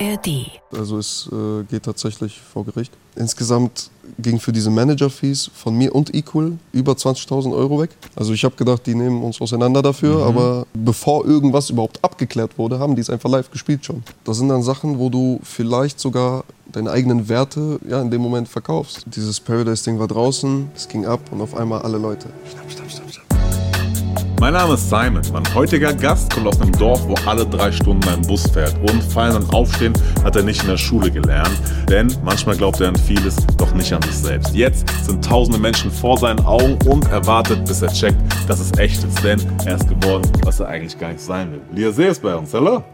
ARD. Also es äh, geht tatsächlich vor Gericht. Insgesamt ging für diese Manager-Fees von mir und Equal über 20.000 Euro weg. Also ich habe gedacht, die nehmen uns auseinander dafür, Mhm. aber bevor irgendwas überhaupt abgeklärt wurde, haben die es einfach live gespielt schon. Das sind dann Sachen, wo du vielleicht sogar deine eigenen Werte ja, in dem Moment verkaufst. Dieses Paradise-Ding war draußen, es ging ab und auf einmal alle Leute. Schnapp, schnapp, schnapp, schnapp. Mein Name ist Simon. Mein heutiger Gast kommt aus einem Dorf, wo alle drei Stunden ein Bus fährt. Und Fallen und Aufstehen hat er nicht in der Schule gelernt. Denn manchmal glaubt er an vieles, doch nicht an sich selbst. Jetzt sind tausende Menschen vor seinen Augen und er wartet, bis er checkt, dass es echt ist. Denn er ist geworden, was er eigentlich gar nicht sein will. Lia See ist bei uns. Hallo.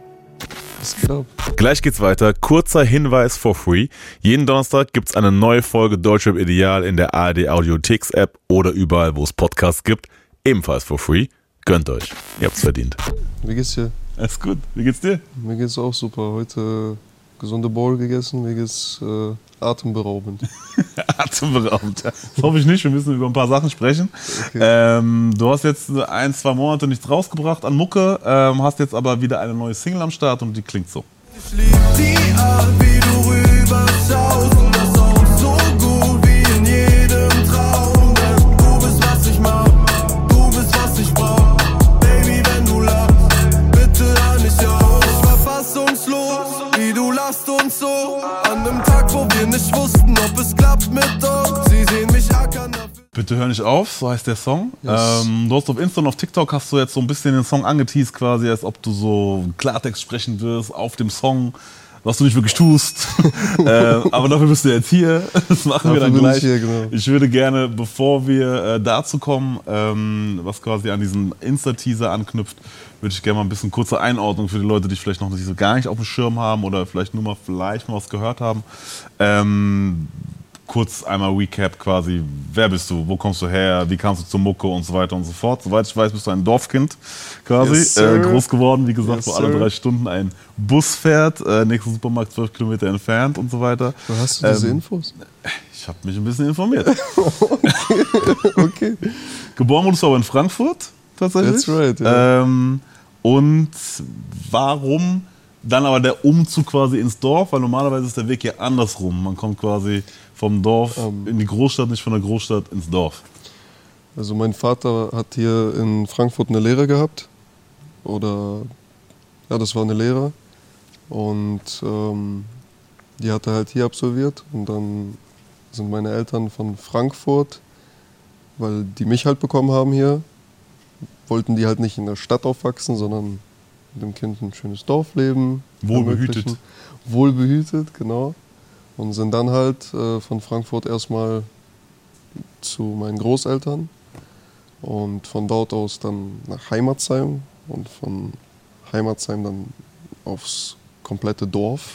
Gleich geht's weiter. Kurzer Hinweis for free. Jeden Donnerstag gibt's eine neue Folge Deutschrap Ideal in der ARD Audiotheks App oder überall, wo es Podcasts gibt. Ebenfalls for free. Gönnt euch. Ihr habt's verdient. Wie geht's dir? Alles gut. Wie geht's dir? Mir geht's auch super. Heute gesunde Bowl gegessen, mir geht's äh, atemberaubend. Atemberaubend. Das hoffe ich nicht. Wir müssen über ein paar Sachen sprechen. Ähm, du hast jetzt ein, zwei Monate nichts rausgebracht an Mucke, ähm, hast jetzt aber wieder eine neue Single am Start und die klingt so. Ich lieb die Art, wie du rüberschaust Bitte hör nicht auf, so heißt der Song. Yes. Ähm, du hast auf Insta und auf TikTok hast du jetzt so ein bisschen den Song angeteased, quasi, als ob du so Klartext sprechen wirst auf dem Song, was du nicht wirklich tust. äh, aber dafür bist du jetzt hier. Das machen wir Dafür dann bin gleich. ich hier, genau. Ich würde gerne, bevor wir äh, dazu kommen, ähm, was quasi an diesen Insta-Teaser anknüpft, würde ich gerne mal ein bisschen kurze Einordnung für die Leute, die vielleicht noch nicht so gar nicht auf dem Schirm haben oder vielleicht nur mal vielleicht mal was gehört haben. Ähm, kurz einmal Recap quasi, wer bist du, wo kommst du her, wie kamst du zur Mucke und so weiter und so fort. Soweit ich weiß, bist du ein Dorfkind quasi, Yes, äh, groß geworden, wie gesagt, Yes, wo alle drei Stunden ein Bus fährt, äh, nächster Supermarkt zwölf Kilometer entfernt und so weiter. Wo hast du diese Ähm, Infos? Ich habe mich ein bisschen informiert. Okay. Geboren wurdest du aber in Frankfurt, tatsächlich. That's right, ja. Ähm, und warum dann aber der Umzug quasi ins Dorf? Weil normalerweise ist der Weg ja andersrum. Man kommt quasi vom Dorf Ähm. in die Großstadt, nicht von der Großstadt ins Dorf. Also mein Vater hat hier in Frankfurt eine Lehre gehabt. Oder ja, das war eine Lehre. Und ähm, die hat er halt hier absolviert. Und dann sind meine Eltern von Frankfurt, weil die mich halt bekommen haben hier, wollten die halt nicht in der Stadt aufwachsen, sondern dem Kind ein schönes Dorfleben Wohlbehütet. Wohlbehütet, genau. Und sind dann halt äh, von Frankfurt erstmal zu meinen Großeltern und von dort aus dann nach Heimatsheim und von Heimatsheim dann aufs komplette Dorf,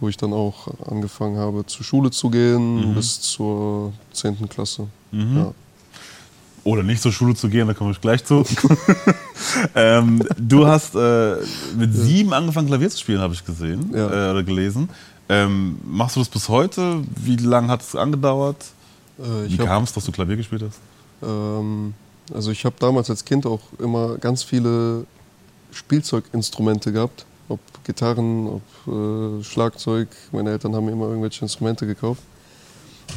wo ich dann auch angefangen habe zur Schule zu gehen bis zur 10. Klasse. Ja. Oder nicht zur Schule zu gehen, da komme ich gleich zu. ähm, du hast äh, mit sieben angefangen, Klavier zu spielen, habe ich gesehen Ja. äh, oder gelesen. Ähm, machst du das bis heute? Wie lange hat es angedauert? Äh, Wie kam es, dass du Klavier gespielt hast? ähm, also ich habe damals als Kind auch immer ganz viele Spielzeuginstrumente gehabt, ob Gitarren, ob äh, Schlagzeug. Meine Eltern haben mir immer irgendwelche Instrumente gekauft.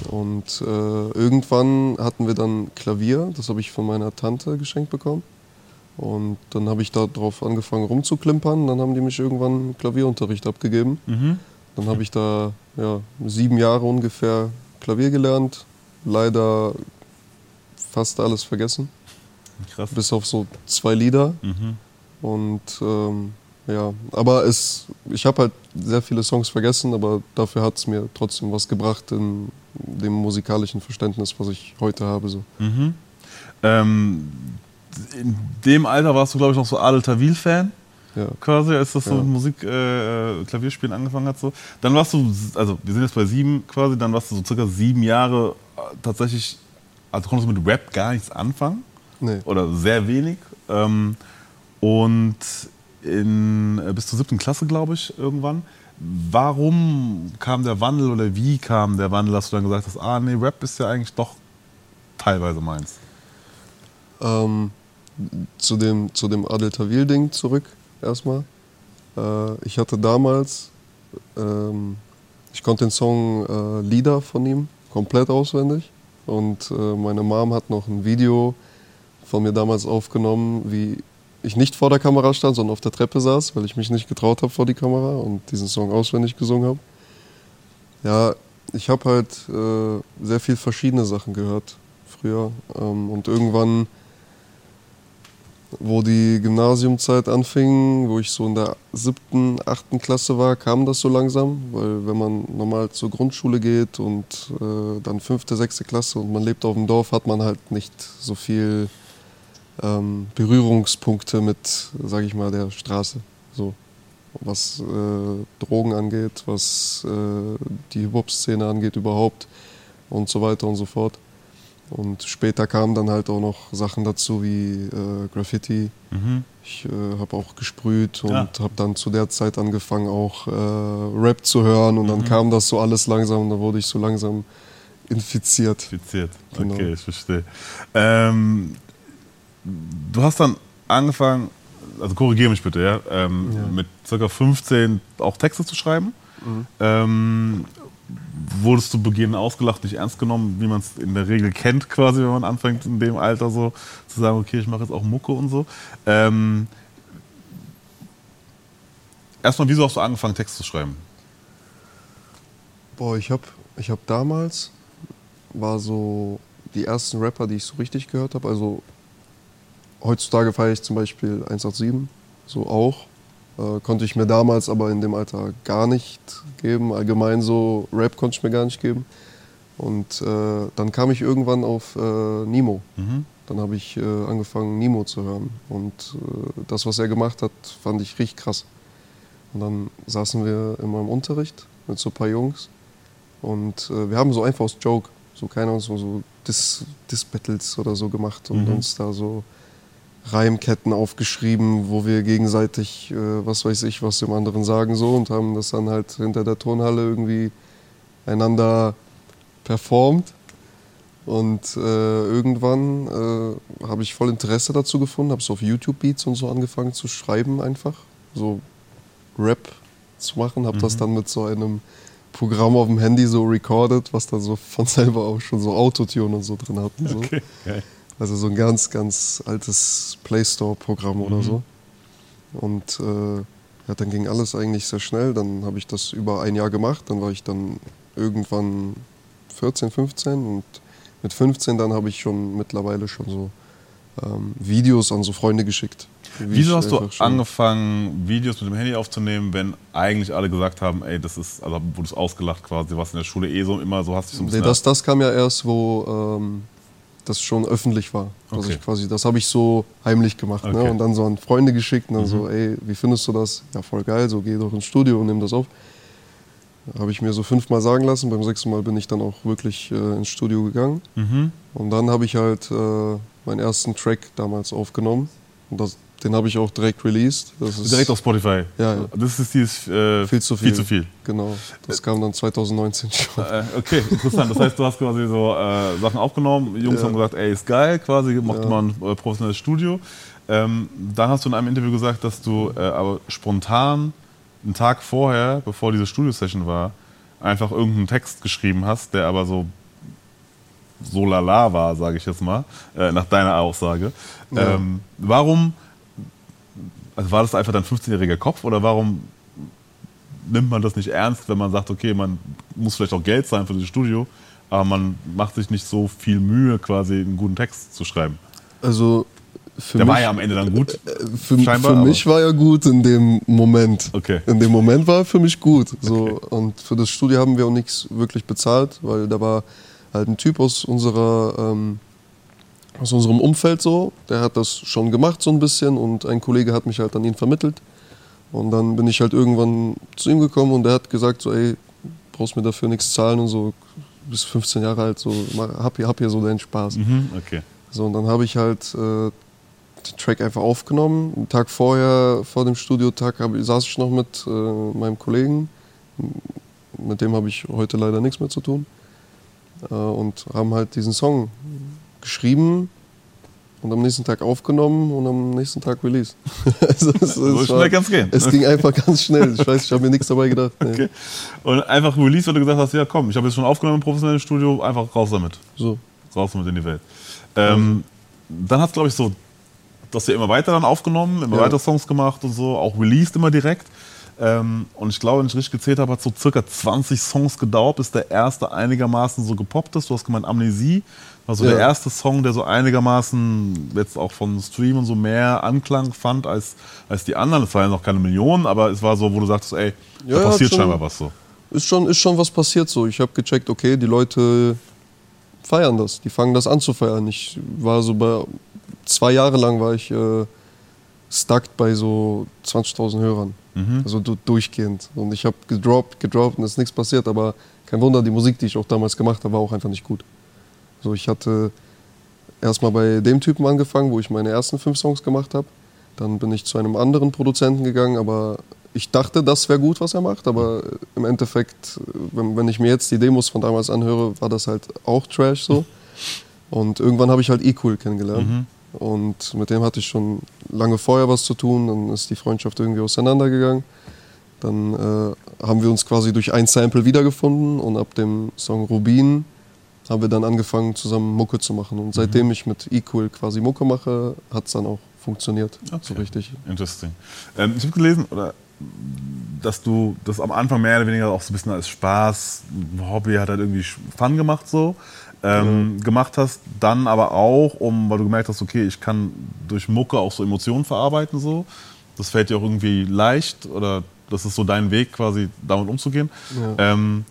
Und äh, irgendwann hatten wir dann Klavier, das habe ich von meiner Tante geschenkt bekommen. Und dann habe ich darauf angefangen rumzuklimpern. Dann haben die mich irgendwann Klavierunterricht abgegeben. Mhm. Dann habe ich da ja, sieben Jahre ungefähr Klavier gelernt. Leider fast alles vergessen, Krass. bis auf so zwei Lieder. Mhm. Und ähm, ja, aber es, ich habe halt sehr viele Songs vergessen, aber dafür hat es mir trotzdem was gebracht in dem musikalischen Verständnis, was ich heute habe. So. Mhm. Ähm, in dem Alter warst du, glaube ich, noch so Adel Tawil-Fan, Ja. quasi, als das so Ja. mit Musik, äh, äh, Klavierspielen angefangen hat. So. Dann warst du, also wir sind jetzt bei sieben quasi, dann warst du so circa sieben Jahre äh, tatsächlich, also konntest du mit Rap gar nichts anfangen Nee. oder sehr wenig. Ähm, und in, äh, bis zur siebten Klasse, glaube ich, irgendwann. Warum kam der Wandel oder wie kam der Wandel, dass du dann gesagt hast, ah nee, Rap ist ja eigentlich doch teilweise meins? Ähm, zu dem, zu dem Adel Tawil-Ding zurück erstmal. Äh, ich hatte damals ähm, ich konnte den Song äh, Lieder von ihm komplett auswendig. Und äh, meine Mom hat noch ein Video von mir damals aufgenommen, wie ich nicht vor der Kamera stand, sondern auf der Treppe saß, weil ich mich nicht getraut habe vor die Kamera und diesen Song auswendig gesungen habe. Ja, ich habe halt äh, sehr viel verschiedene Sachen gehört früher. Ähm, und irgendwann, wo die Gymnasiumzeit anfing, wo ich so in der siebten, achten Klasse war, kam das so langsam. Weil wenn man normal zur Grundschule geht und äh, dann fünfte, sechste Klasse und man lebt auf dem Dorf, hat man halt nicht so viel ähm, Berührungspunkte mit, sage ich mal, der Straße. So. Was äh, Drogen angeht, was äh, die Hip-Hop-Szene angeht überhaupt und so weiter und so fort. Und später kamen dann halt auch noch Sachen dazu wie äh, Graffiti. Mhm. Ich äh, habe auch gesprüht und Ja. habe dann zu der Zeit angefangen auch äh, Rap zu hören und dann Mhm. kam das so alles langsam und da wurde ich so langsam infiziert. Infiziert. Genau. Okay, ich verstehe. Ähm, du hast dann angefangen, also korrigiere mich bitte, ja, ähm, Ja. mit ca. 15 auch Texte zu schreiben. Mhm. Ähm, wurdest du Beginn ausgelacht, nicht ernst genommen, wie man es in der Regel kennt, quasi, wenn man anfängt in dem Alter so zu sagen, okay, ich mache jetzt auch Mucke und so. Ähm, erstmal, wieso hast du angefangen, Text zu schreiben? Boah, ich habe ich hab damals, war so die ersten Rapper, die ich so richtig gehört habe. Also heutzutage feiere ich zum Beispiel 187, so auch. Äh, konnte ich mir damals aber in dem Alter gar nicht geben. Allgemein so Rap konnte ich mir gar nicht geben. Und äh, dann kam ich irgendwann auf äh, Nemo. Mhm. Dann habe ich äh, angefangen, Nemo zu hören. Und äh, das, was er gemacht hat, fand ich richtig krass. Und dann saßen wir in meinem Unterricht mit so ein paar Jungs. Und äh, wir haben so einfach aus Joke, so keine Ahnung, so, so Dis- Diss-Battles oder so gemacht und Mhm. uns da so Reimketten aufgeschrieben, wo wir gegenseitig, äh, was weiß ich, was dem anderen sagen so und haben das dann halt hinter der Turnhalle irgendwie einander performt. Und äh, irgendwann äh, habe ich voll Interesse dazu gefunden, habe so auf YouTube Beats und so angefangen zu schreiben einfach, so Rap zu machen, habe das dann mit so einem Programm auf dem Handy so recorded, was dann so von selber auch schon so Autotune und so drin hatten. So. Okay, geil. Also so ein ganz, ganz altes Play Store-Programm oder so. Und äh, ja, dann ging alles eigentlich sehr schnell. Dann habe ich das über ein Jahr gemacht. Dann war ich dann irgendwann 14, 15 und mit 15 dann habe ich schon mittlerweile schon so ähm, Videos an so Freunde geschickt. Wie Wieso hast du angefangen, Videos mit dem Handy aufzunehmen, wenn eigentlich alle gesagt haben, ey, das ist, also wurdest ausgelacht quasi, du warst in der Schule eh so immer so, hast dich so ein Nee, bisschen. das, das kam ja erst, wo ähm, das schon öffentlich war. Also Okay. quasi, das habe ich so heimlich gemacht. Okay. Mhm. Ne? Und dann so an Freunde geschickt und dann so, ey, wie findest du das? Ja, voll geil, so geh doch ins Studio und nimm das auf. Habe ich mir so fünfmal sagen lassen. Beim sechsten Mal bin ich dann auch wirklich äh, ins Studio gegangen. mhm. Und dann habe ich halt äh, meinen ersten Track damals aufgenommen. Und das, den habe ich auch direkt released. Direkt auf Spotify. Ja, ja. Das ist dieses äh, viel zu viel. Viel zu viel. Genau. Das kam dann 2019 schon. Äh, okay, interessant. Das heißt, du hast quasi so äh, Sachen aufgenommen, Jungs Ja. haben gesagt, ey, ist geil, quasi, macht Ja. mal ein äh, professionelles Studio. Ähm, dann hast du in einem Interview gesagt, dass du äh, aber spontan einen Tag vorher, bevor diese Studio-Session war, einfach irgendeinen Text geschrieben hast, der aber so so lala war, sage ich jetzt mal, äh, nach deiner Aussage. Ja. Ähm, warum, also war das einfach dein 15-jähriger Kopf oder warum nimmt man das nicht ernst, wenn man sagt, okay, man muss vielleicht auch Geld zahlen für das Studio, aber man macht sich nicht so viel Mühe, quasi einen guten Text zu schreiben. Also für Der mich, war ja am Ende dann gut. für, scheinbar, für aber- mich war er gut in dem Moment. Okay. In dem Moment war er für mich gut. So. Okay. Und für das Studio haben wir auch nichts wirklich bezahlt, weil da war halt ein Typ aus unserer ähm, aus unserem Umfeld so, der hat das schon gemacht so ein bisschen und ein Kollege hat mich halt an ihn vermittelt. Und dann bin ich halt irgendwann zu ihm gekommen und der hat gesagt so, ey, brauchst mir dafür nichts zahlen und so, bis 15 Jahre alt, so, hab hier, hab hier so deinen Spaß. Mhm, okay. So, und dann habe ich halt äh, den Track einfach aufgenommen. Einen Tag vorher, vor dem Studiotag, hab, saß ich noch mit äh, meinem Kollegen. Mit dem habe ich heute leider nichts mehr zu tun. Äh, und haben halt diesen Song geschrieben. und am nächsten Tag aufgenommen und am nächsten Tag Release. also es, So es schnell kann's gehen. Es ging einfach ganz schnell. Ich weiß, ich habe mir nichts dabei gedacht. Nee. Okay. Und einfach Release, weil du gesagt hast, ja komm, ich habe jetzt schon aufgenommen im professionellen Studio, einfach raus damit. So. Raus damit in die Welt. Ähm, dann hast du, glaube ich, so, dass du immer weiter dann aufgenommen, immer Ja. weiter Songs gemacht und so, auch released immer direkt. Ähm, und ich glaube, wenn ich richtig gezählt habe, hat so circa 20 Songs gedauert, bis der erste einigermaßen so gepoppt ist. Du hast gemeint Amnesie, war so Ja. der erste Song, der so einigermaßen jetzt auch von Stream und so mehr Anklang fand als, als die anderen. Es waren ja noch keine Millionen, aber es war so, wo du sagtest, ey, Ja, da passiert schon. scheinbar was so. Ist schon, ist schon was passiert so. Ich habe gecheckt, okay, die Leute feiern das. Die fangen das an zu feiern. Ich war so bei zwei Jahre lang war ich äh, stuck bei so 20.000 Hörern. Also du, durchgehend. Und ich habe gedroppt, gedroppt und es ist nichts passiert. Aber kein Wunder, die Musik, die ich auch damals gemacht habe, war auch einfach nicht gut. So, ich hatte erstmal bei dem Typen angefangen, wo ich meine ersten fünf Songs gemacht habe. Dann bin ich zu einem anderen Produzenten gegangen, aber ich dachte, das wäre gut, was er macht. Aber im Endeffekt, wenn, wenn ich mir jetzt die Demos von damals anhöre, war das halt auch Trash so. Und irgendwann habe ich halt E-Cool kennengelernt. Und mit dem hatte ich schon lange vorher was zu tun. Dann ist die Freundschaft irgendwie auseinandergegangen. Dann äh, haben wir uns quasi durch ein Sample wiedergefunden und ab dem Song Rubin haben wir dann angefangen, zusammen Mucke zu machen. Und seitdem ich mit E-Cool quasi Mucke mache, hat es dann auch funktioniert. So Okay. richtig. Interesting. Ähm, ich habe gelesen, oder, dass du das am Anfang mehr oder weniger auch so ein bisschen als Spaß, Hobby hat halt irgendwie Fun gemacht so. Ähm, gemacht hast, dann aber auch, um, weil du gemerkt hast, okay, ich kann durch Mucke auch so Emotionen verarbeiten so. Das fällt dir auch irgendwie leicht oder das ist so dein Weg quasi damit umzugehen. Ja. Ähm,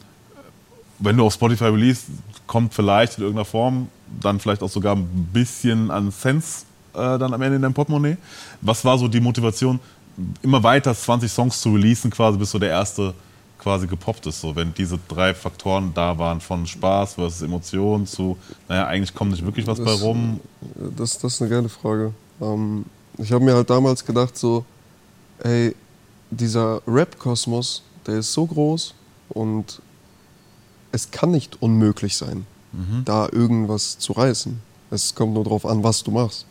wenn du auf Spotify release, kommt vielleicht in irgendeiner Form dann vielleicht auch sogar ein bisschen an Sense äh, dann am Ende in deinem Portemonnaie. Was war so die Motivation, immer weiter 20 Songs zu releasen, quasi bis so der erste quasi gepoppt ist, so wenn diese drei Faktoren da waren, von Spaß versus Emotion zu, naja, eigentlich kommt nicht wirklich was bei Das- rum. Das, das ist eine geile Frage. Ähm, ich habe mir halt damals gedacht, so, ey, dieser Rap-Kosmos, der ist so groß und es kann nicht unmöglich sein, da irgendwas zu reißen. Es kommt nur darauf an, was du machst.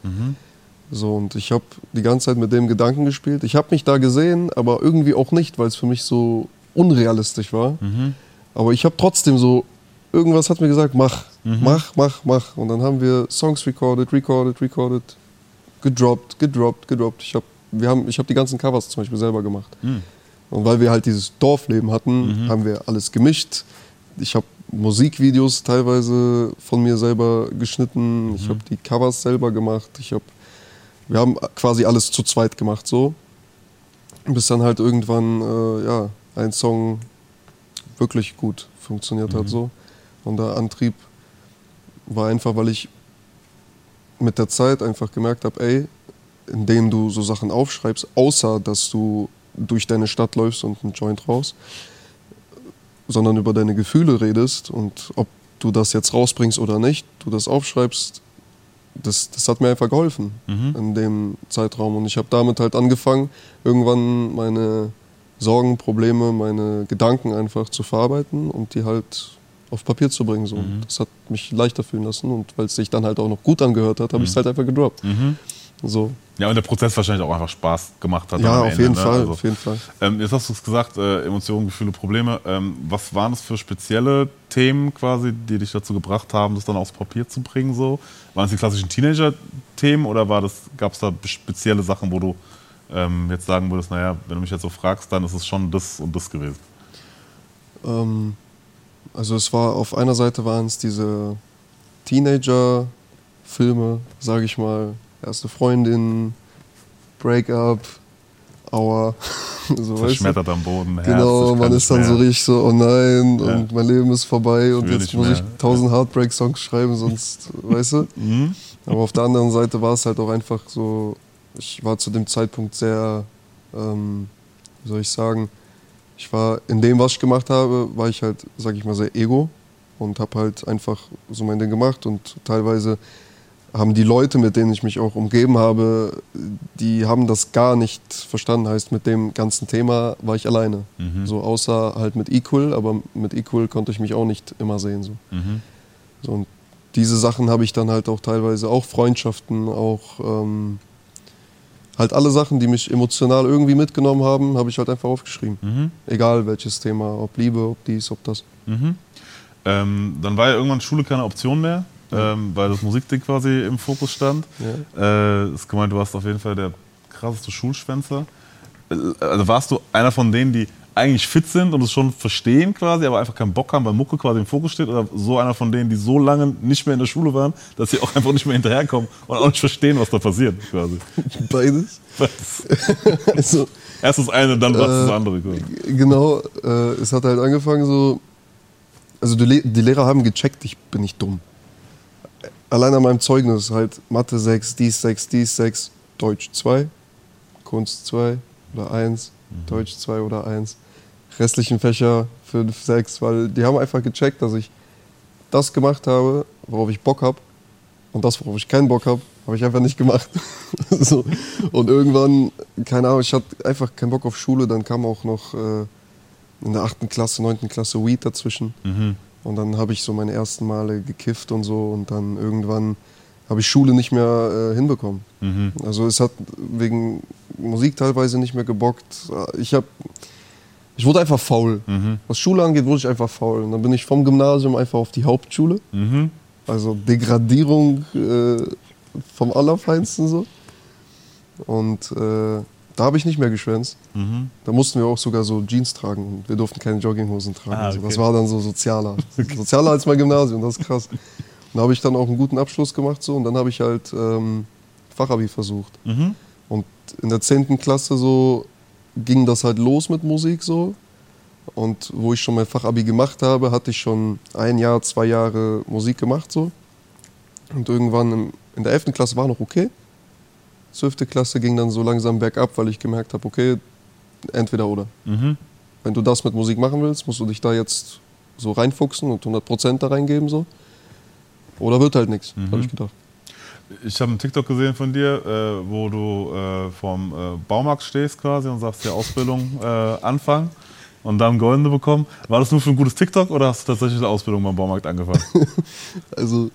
So, und ich habe die ganze Zeit mit dem Gedanken gespielt. Ich habe mich da gesehen, aber irgendwie auch nicht, weil es für mich so unrealistisch war. Aber ich habe trotzdem so, irgendwas hat mir gesagt, mach, mach, mach, mach. Und dann haben wir Songs recorded, recorded, recorded, gedroppt, gedroppt, gedroppt. Ich habe wir haben, ich hab die ganzen Covers zum Beispiel selber gemacht. Und weil wir halt dieses Dorfleben hatten, haben wir alles gemischt. Ich habe Musikvideos teilweise von mir selber geschnitten. Ich habe die Covers selber gemacht. Ich hab, wir haben quasi alles zu zweit gemacht so. Bis dann halt irgendwann äh, ja, ein Song wirklich gut funktioniert hat so. Und der Antrieb war einfach, weil ich mit der Zeit einfach gemerkt habe, ey, indem du so Sachen aufschreibst, außer dass du durch deine Stadt läufst und einen Joint raus, sondern über deine Gefühle redest und ob du das jetzt rausbringst oder nicht, du das aufschreibst, das, das hat mir einfach geholfen in dem Zeitraum. Und ich habe damit halt angefangen, irgendwann meine Sorgen, Probleme, meine Gedanken einfach zu verarbeiten und die halt auf Papier zu bringen. So. Das hat mich leichter fühlen lassen und weil es sich dann halt auch noch gut angehört hat, habe ich es halt einfach gedroppt. So. Ja, und der Prozess wahrscheinlich auch einfach Spaß gemacht hat. Ja, auf Ende, jeden ne? Fall, Also, auf jeden Fall. Ähm, jetzt hast du es gesagt, äh, Emotionen, Gefühle, Probleme. Ähm, was waren das für spezielle Themen quasi, die dich dazu gebracht haben, das dann aufs Papier zu bringen? So? Waren es die klassischen Teenager-Themen oder gab es da spezielle Sachen, wo du ähm, jetzt sagen würdest, naja, wenn du mich jetzt so fragst, dann ist es schon das und das gewesen? Ähm, also es war auf einer Seite waren es diese Teenager-Filme, sage ich mal, erste Freundin, Breakup, Aua, so weißt du. Verschmettert am Boden, Herz, Genau, ich man ist dann mehr. so richtig so, oh nein, Ja. und mein Leben ist vorbei und will jetzt muss mehr. ich tausend Heartbreak-Songs schreiben, sonst, weißt du? Mhm. Aber auf der anderen Seite war es halt auch einfach so, ich war zu dem Zeitpunkt sehr, ähm, wie soll ich sagen, ich war in dem, was ich gemacht habe, war ich halt, sag ich mal, sehr ego und habe halt einfach so mein Ding gemacht und teilweise haben die Leute, mit denen ich mich auch umgeben habe, die haben das gar nicht verstanden. Heißt, mit dem ganzen Thema war ich alleine. Mhm. So außer halt mit Equal, aber mit Equal konnte ich mich auch nicht immer sehen. So. Mhm. So, und diese Sachen habe ich dann halt auch teilweise, auch Freundschaften, auch ähm, halt alle Sachen, die mich emotional irgendwie mitgenommen haben, habe ich halt einfach aufgeschrieben. Mhm. Egal welches Thema, ob Liebe, ob dies, ob das. Mhm. Ähm, dann war ja irgendwann Schule keine Option mehr, ähm, weil das Musikding quasi im Fokus stand. Ja. Äh, ist gemeint, du warst auf jeden Fall der krasseste Schulschwänzer. Äh, Also warst du einer von denen, die eigentlich fit sind und es schon verstehen quasi, aber einfach keinen Bock haben, weil Mucke quasi im Fokus steht? Oder so einer von denen, die so lange nicht mehr in der Schule waren, dass sie auch einfach nicht mehr hinterherkommen und auch nicht verstehen, was da passiert quasi? Beides. Also, Erst das eine, dann was das andere. Quasi. genau, äh, es hat halt angefangen so, also die, die Lehrer haben gecheckt, ich bin nicht dumm. Allein an meinem Zeugnis halt Mathe 6, dies 6, dies 6, Deutsch 2, Kunst 2 oder 1, Deutsch 2 oder 1. Restlichen Fächer 5, 6, weil die haben einfach gecheckt, dass ich das gemacht habe, worauf ich Bock habe. Und das, worauf ich keinen Bock habe, habe ich einfach nicht gemacht. so. Und irgendwann, keine Ahnung, ich hatte einfach keinen Bock auf Schule. Dann kam auch noch äh, in der 8. Klasse, 9. Klasse Weed dazwischen. Mhm. Und dann habe ich so meine ersten Male gekifft und so. Und dann irgendwann habe ich Schule nicht mehr äh, hinbekommen. Mhm. Also es hat wegen Musik teilweise nicht mehr gebockt. Ich habe, ich wurde einfach faul. Mhm. Was Schule angeht, wurde ich einfach faul. Und dann bin ich vom Gymnasium einfach auf die Hauptschule. Mhm. Also Degradierung äh, vom Allerfeinsten so. Und äh, da habe ich nicht mehr geschwänzt. Mhm. Da mussten wir auch sogar so Jeans tragen. und Wir durften keine Jogginghosen tragen. Ah, Also das okay. war dann so sozialer. Sozialer als mein Gymnasium, das ist krass. Und da habe ich dann auch einen guten Abschluss gemacht so und dann habe ich halt ähm, Fachabi versucht. Mhm. Und in der 10. Klasse so ging das halt los mit Musik so. Und wo ich schon mein Fachabi gemacht habe, hatte ich schon ein Jahr, zwei Jahre Musik gemacht so. Und irgendwann in der 11. Klasse war noch okay. 12. Klasse ging dann so langsam bergab, weil ich gemerkt habe, okay, entweder oder. Mhm. Wenn du das mit Musik machen willst, musst du dich da jetzt so reinfuchsen und 100% da reingeben so. Oder wird halt nichts, Mhm. habe ich gedacht. Ich habe einen TikTok gesehen von dir, äh, wo du äh, vorm äh, Baumarkt stehst quasi und sagst, die Ausbildung äh, anfangen und dann Goldene bekommen. War das nur für ein gutes TikTok oder hast du tatsächlich eine Ausbildung beim Baumarkt angefangen? Also,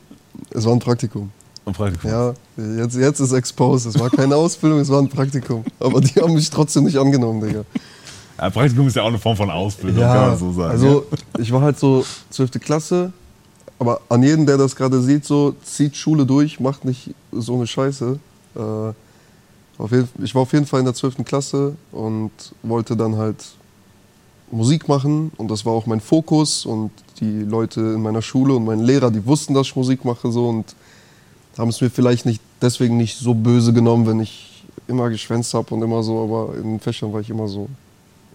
es war ein Praktikum. Am Praktikum. Ja, jetzt, jetzt ist exposed. Es war keine Ausbildung, es war ein Praktikum. Aber die haben mich trotzdem nicht angenommen, Digga. Ja, Praktikum ist ja auch eine Form von Ausbildung, kann man so sagen. also ich war halt so 12. Klasse, aber an jeden, der das gerade sieht, so zieht Schule durch, macht nicht so eine Scheiße. Äh, auf jeden, ich war auf jeden Fall in der 12. Klasse und wollte dann halt Musik machen und das war auch mein Fokus und die Leute in meiner Schule und meine Lehrer, die wussten, dass ich Musik mache so und haben es mir vielleicht nicht deswegen nicht so böse genommen, wenn ich immer geschwänzt habe und immer so, aber in den Fächern war ich immer so.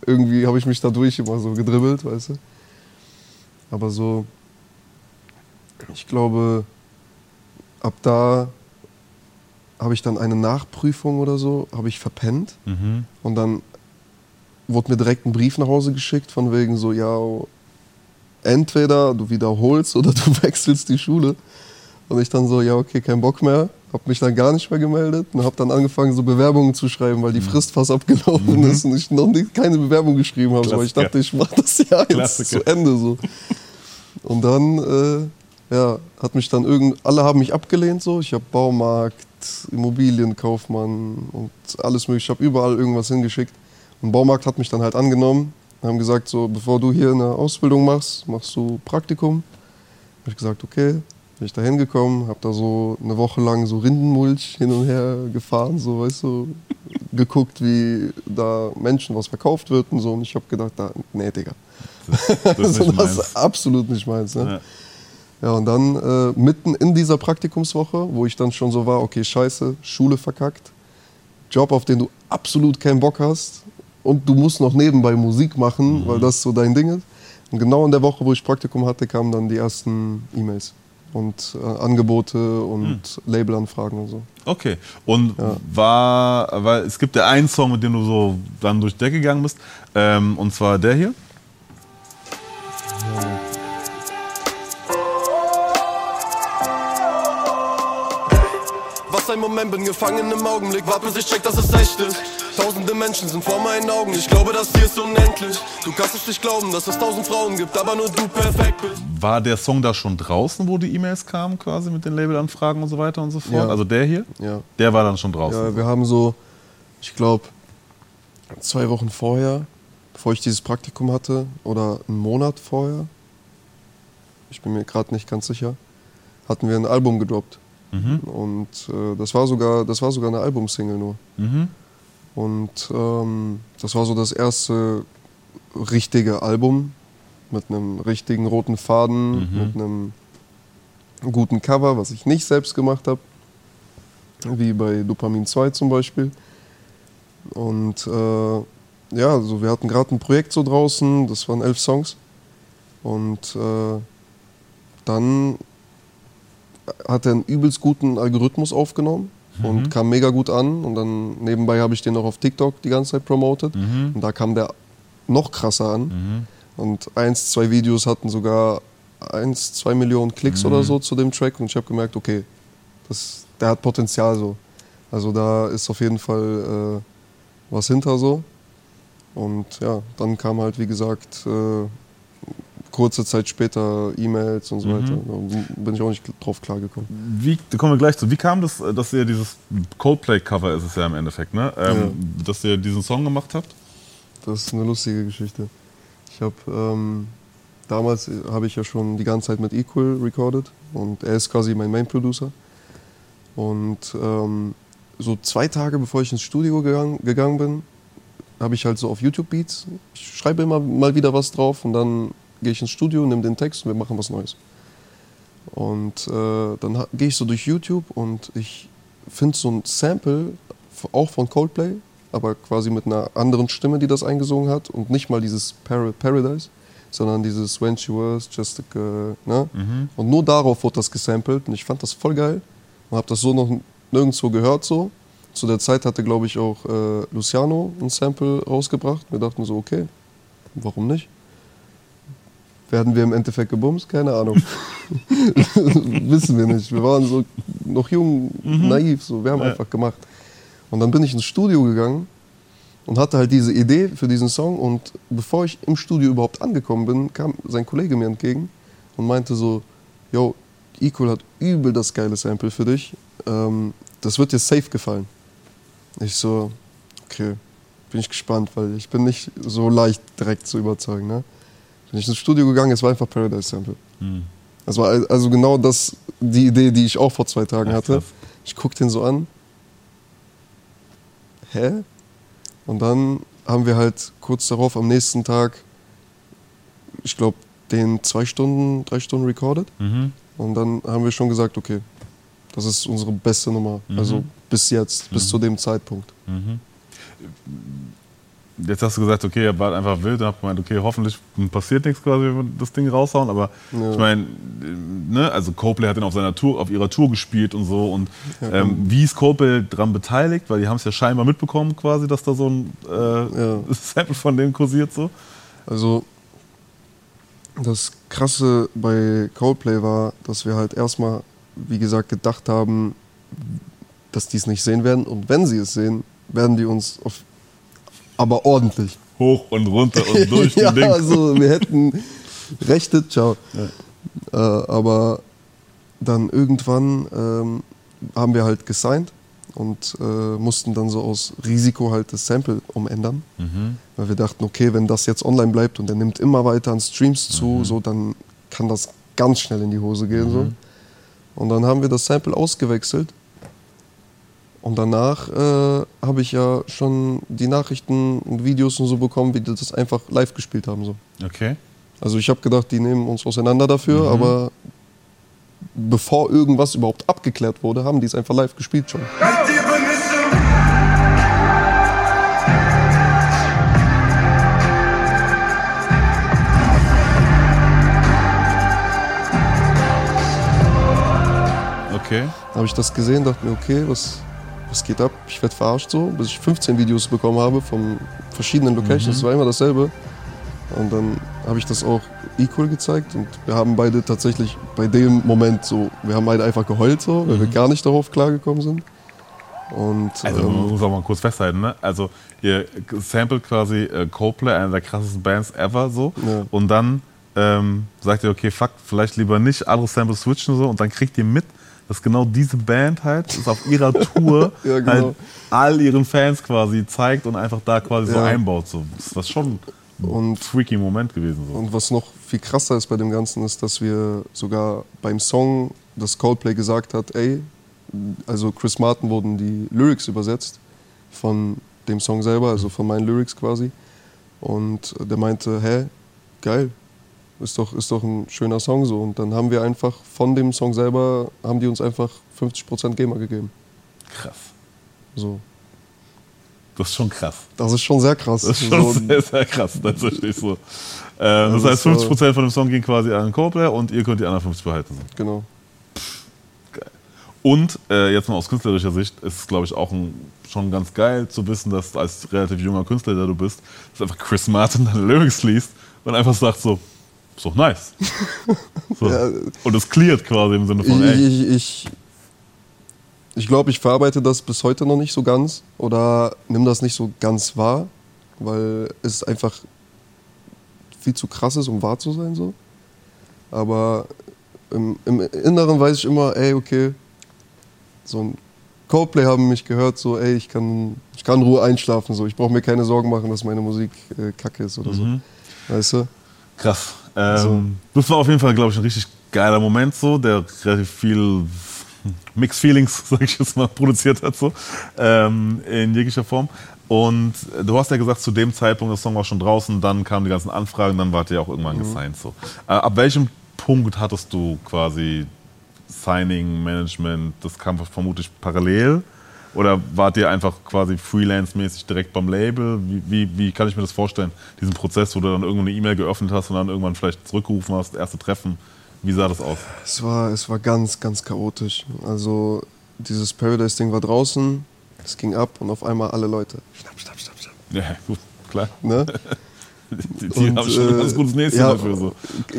Irgendwie habe ich mich dadurch immer so gedribbelt, weißt du. Aber so, ich glaube, ab da habe ich dann eine Nachprüfung oder so, habe ich verpennt. Mhm. Und dann wurde mir direkt ein Brief nach Hause geschickt, von wegen so, ja, entweder du wiederholst oder du wechselst die Schule. Und ich dann so, ja, okay, kein Bock mehr. Hab mich dann gar nicht mehr gemeldet und hab dann angefangen, so Bewerbungen zu schreiben, weil die Frist fast abgelaufen ist und ich noch nicht, keine Bewerbung geschrieben habe. Aber ich dachte, ich mach das Jahr jetzt Klassiker. zu Ende. So. Und dann, äh, ja, hat mich dann irgend, alle haben mich abgelehnt so. Ich habe Baumarkt, Immobilienkaufmann und alles mögliche. Ich habe überall irgendwas hingeschickt. Und Baumarkt hat mich dann halt angenommen. Haben gesagt, so, bevor du hier eine Ausbildung machst, machst du Praktikum. Habe ich gesagt, okay. Bin ich da hingekommen, habe da so eine Woche lang so Rindenmulch hin und her gefahren, so, weißt du, geguckt, wie da Menschen was verkauft wird und so. Und ich habe gedacht, da, nee, Digga. Das ist Also das meins. ist absolut nicht meins. Ne? Ja. Ja, und dann äh, mitten in dieser Praktikumswoche, wo ich dann schon so war, okay, scheiße, Schule verkackt, Job, auf den du absolut keinen Bock hast und du musst noch nebenbei Musik machen, weil das so dein Ding ist. Und genau in der Woche, wo ich Praktikum hatte, kamen dann die ersten E-Mails und äh, Angebote und Labelanfragen und so. Okay. Und Ja. war, weil es gibt ja einen Song, mit dem du so dann durch die Decke gegangen bist, ähm, und zwar der hier. Was ein Moment, bin gefangen im Augenblick, wart bis ich check, dass es echt ist. Tausende Menschen sind vor meinen Augen. Ich glaube, das hier ist unendlich. Du kannst es nicht glauben, dass es tausend Frauen gibt, aber nur du perfekt bist. War der Song da schon draußen, wo die E-Mails kamen, quasi mit den Labelanfragen und so weiter und so fort? Ja. Also der hier? Ja. Der war dann schon draußen. Ja, wir haben so, ich glaube, zwei Wochen vorher, bevor ich dieses Praktikum hatte, oder einen Monat vorher, ich bin mir gerade nicht ganz sicher, hatten wir ein Album gedroppt. Mhm. Und äh, das war sogar, das war sogar eine Albumsingle nur. Mhm. Und ähm, das war so das erste richtige Album mit einem richtigen roten Faden, Mhm. mit einem guten Cover, was ich nicht selbst gemacht habe, wie bei Dopamin 2 zum Beispiel. Und äh, ja, also wir hatten gerade ein Projekt so draußen, das waren elf Songs. Und äh, dann hat er einen übelst guten Algorithmus aufgenommen und kam mega gut an. Und dann nebenbei habe ich den auch auf TikTok die ganze Zeit promotet. Und da kam der noch krasser an. Und eins, zwei Videos hatten sogar eins, zwei Millionen Klicks oder so zu dem Track. Und ich habe gemerkt, okay, das, der hat Potenzial so. Also da ist auf jeden Fall äh, was hinter so. Und ja, dann kam halt, wie gesagt, äh, kurze Zeit später E-Mails und so weiter. Da bin ich auch nicht drauf klargekommen. Wie, da kommen wir gleich zu. Wie kam das, äh, dass ihr dieses Coldplay-Cover ist es ja im Endeffekt, ne? Ähm, Dass ihr diesen Song gemacht habt? Das ist eine lustige Geschichte. Ich habe ähm, damals habe ich ja schon die ganze Zeit mit Equal recorded und er ist quasi mein Main Producer. Und ähm, so zwei Tage bevor ich ins Studio gegangen, gegangen bin, habe ich halt so auf YouTube Beats. Ich schreibe immer mal wieder was drauf und dann gehe ich ins Studio, nehme den Text und wir machen was Neues. Und äh, dann gehe ich so durch YouTube und ich finde so ein Sample, auch von Coldplay, aber quasi mit einer anderen Stimme, die das eingesungen hat und nicht mal dieses Par Paradise, sondern dieses When She Was, Just a Girl. Ne? Und nur darauf wurde das gesampelt und ich fand das voll geil und habe das so noch nirgendwo gehört so. Zu der Zeit hatte, glaube ich, auch äh, Luciano ein Sample rausgebracht. Wir dachten so, okay, warum nicht? Werden wir im Endeffekt gebumst? Keine Ahnung. Wissen wir nicht. Wir waren so noch jung, naiv, so. wir haben Ja. einfach gemacht. Und dann bin ich ins Studio gegangen und hatte halt diese Idee für diesen Song. Und bevor ich im Studio überhaupt angekommen bin, kam sein Kollege mir entgegen und meinte so, yo, Equal hat übel das geile Sample für dich. Ähm, das wird dir safe gefallen. Ich so, okay, bin ich gespannt, weil ich bin nicht so leicht direkt zu überzeugen. Ne? Bin ich ins Studio gegangen, es war einfach Paradise Sample. Das war al- also genau das, die Idee, die ich auch vor zwei Tagen Ach, hatte. krass. Ich guck den so an. Hä? Und dann haben wir halt kurz darauf am nächsten Tag, ich glaube, den zwei Stunden, drei Stunden recorded. Mhm. Und dann haben wir schon gesagt, okay, das ist unsere beste Nummer. Also bis jetzt, bis zu dem Zeitpunkt. Jetzt hast du gesagt, okay, ihr wart einfach wild und habt gemeint, okay, hoffentlich passiert nichts quasi, wenn wir das Ding raushauen. Aber Ja. ich meine, ne, also Coldplay hat den auf seiner Tour, auf ihrer Tour gespielt und so. Und ähm, wie ist Coldplay dran beteiligt? Weil die haben es ja scheinbar mitbekommen, quasi, dass da so ein äh, Ja. Sample von denen kursiert so. Also das Krasse bei Coldplay war, dass wir halt erstmal, wie gesagt, gedacht haben, dass die es nicht sehen werden. Und wenn sie es sehen, werden die uns auf, aber ordentlich. Hoch und runter und durch ja, Ding. also wir hätten Rechte, ciao. Äh, aber dann irgendwann ähm, haben wir halt gesigned und äh, mussten dann so aus Risiko halt das Sample umändern. Mhm. Weil wir dachten, okay, wenn das jetzt online bleibt und er nimmt immer weiter an Streams zu, so, dann kann das ganz schnell in die Hose gehen. So. Und dann haben wir das Sample ausgewechselt. Und danach äh, habe ich ja schon die Nachrichten und Videos und so bekommen, wie die das einfach live gespielt haben. So. Okay. Also ich habe gedacht, die nehmen uns auseinander dafür, aber bevor irgendwas überhaupt abgeklärt wurde, haben die es einfach live gespielt schon. Okay. habe ich das gesehen, dachte mir, okay, was, was geht ab? Ich werde verarscht so, bis ich 15 Videos bekommen habe von verschiedenen Locations. Es war immer dasselbe. Und dann habe ich das auch Equal gezeigt und wir haben beide tatsächlich bei dem Moment so, wir haben beide einfach geheult so, weil wir gar nicht darauf klargekommen sind. Und Also ähm, muss auch mal kurz festhalten, ne? Also ihr samplet quasi äh, Coldplay, einer der krassesten Bands ever so. Ja. Und dann ähm, sagt ihr, okay, fuck, vielleicht lieber nicht, andere Samples switchen so und dann kriegt ihr mit, dass genau diese Band halt ist auf ihrer Tour Ja, genau. halt all ihren Fans quasi zeigt und einfach da quasi so Ja. einbaut. So. Das war schon ein Und- freaky Moment gewesen. So. Und was noch viel krasser ist bei dem Ganzen, ist, dass wir sogar beim Song, das Coldplay gesagt hat, ey, also Chris Martin wurden die Lyrics übersetzt von dem Song selber, also von meinen Lyrics quasi. Und der meinte, hä, geil, ist doch, ist doch ein schöner Song so. Und dann haben wir einfach von dem Song selber, haben die uns einfach 50% GEMA gegeben. Krass. So. Das ist schon krass. Das ist schon sehr krass. Das ist schon so, sehr, sehr krass. Das verstehe ich so. Ähm, das das heißt, war- 50% von dem Song ging quasi an Coldplay und ihr könnt die anderen 50 behalten. Genau. Und äh, jetzt mal aus künstlerischer Sicht ist es, glaube ich, auch ein, schon ganz geil zu wissen, dass als relativ junger Künstler, der du bist, dass einfach Chris Martin deine Lyrics liest und einfach sagt so, ist doch nice. So. Ja. Und es cleart quasi im Sinne Ich, von, ey, ich, ich, ich glaube, ich verarbeite das bis heute noch nicht so ganz oder nimm das nicht so ganz wahr, weil es einfach viel zu krass ist, um wahr zu sein. So. Aber im, im Inneren weiß ich immer, ey, okay, so ein Coldplay haben mich gehört, so, ey, ich kann, ich kann Ruhe einschlafen, so. ich brauche mir keine Sorgen machen, dass meine Musik äh, kacke ist oder Mhm. so. Weißt du? Krass. Ähm, Das war auf jeden Fall, glaube ich, ein richtig geiler Moment so, der relativ viel Mixed Feelings, sag ich jetzt mal, produziert hat so, ähm, in jeglicher Form. Und du hast ja gesagt, zu dem Zeitpunkt, der Song war schon draußen, dann kamen die ganzen Anfragen, dann wart ihr auch irgendwann gesigned so. Äh, ab welchem Punkt hattest du quasi Signing, Management, das kam vermutlich parallel? Oder wart ihr einfach quasi freelance-mäßig direkt beim Label? Wie, wie, wie kann ich mir das vorstellen, diesen Prozess, wo du dann irgendwo eine E-Mail geöffnet hast und dann irgendwann vielleicht zurückgerufen hast, erste Treffen? Wie sah das aus? Es war, es war ganz, ganz chaotisch. Also dieses Paradise-Ding war draußen, es ging ab und auf einmal alle Leute. Schnapp, schnapp, schnapp, schnapp. Ja, gut, klar. Ne? Die, die Und, haben schon ein äh, ganz gutes Näschen ja, dafür. So.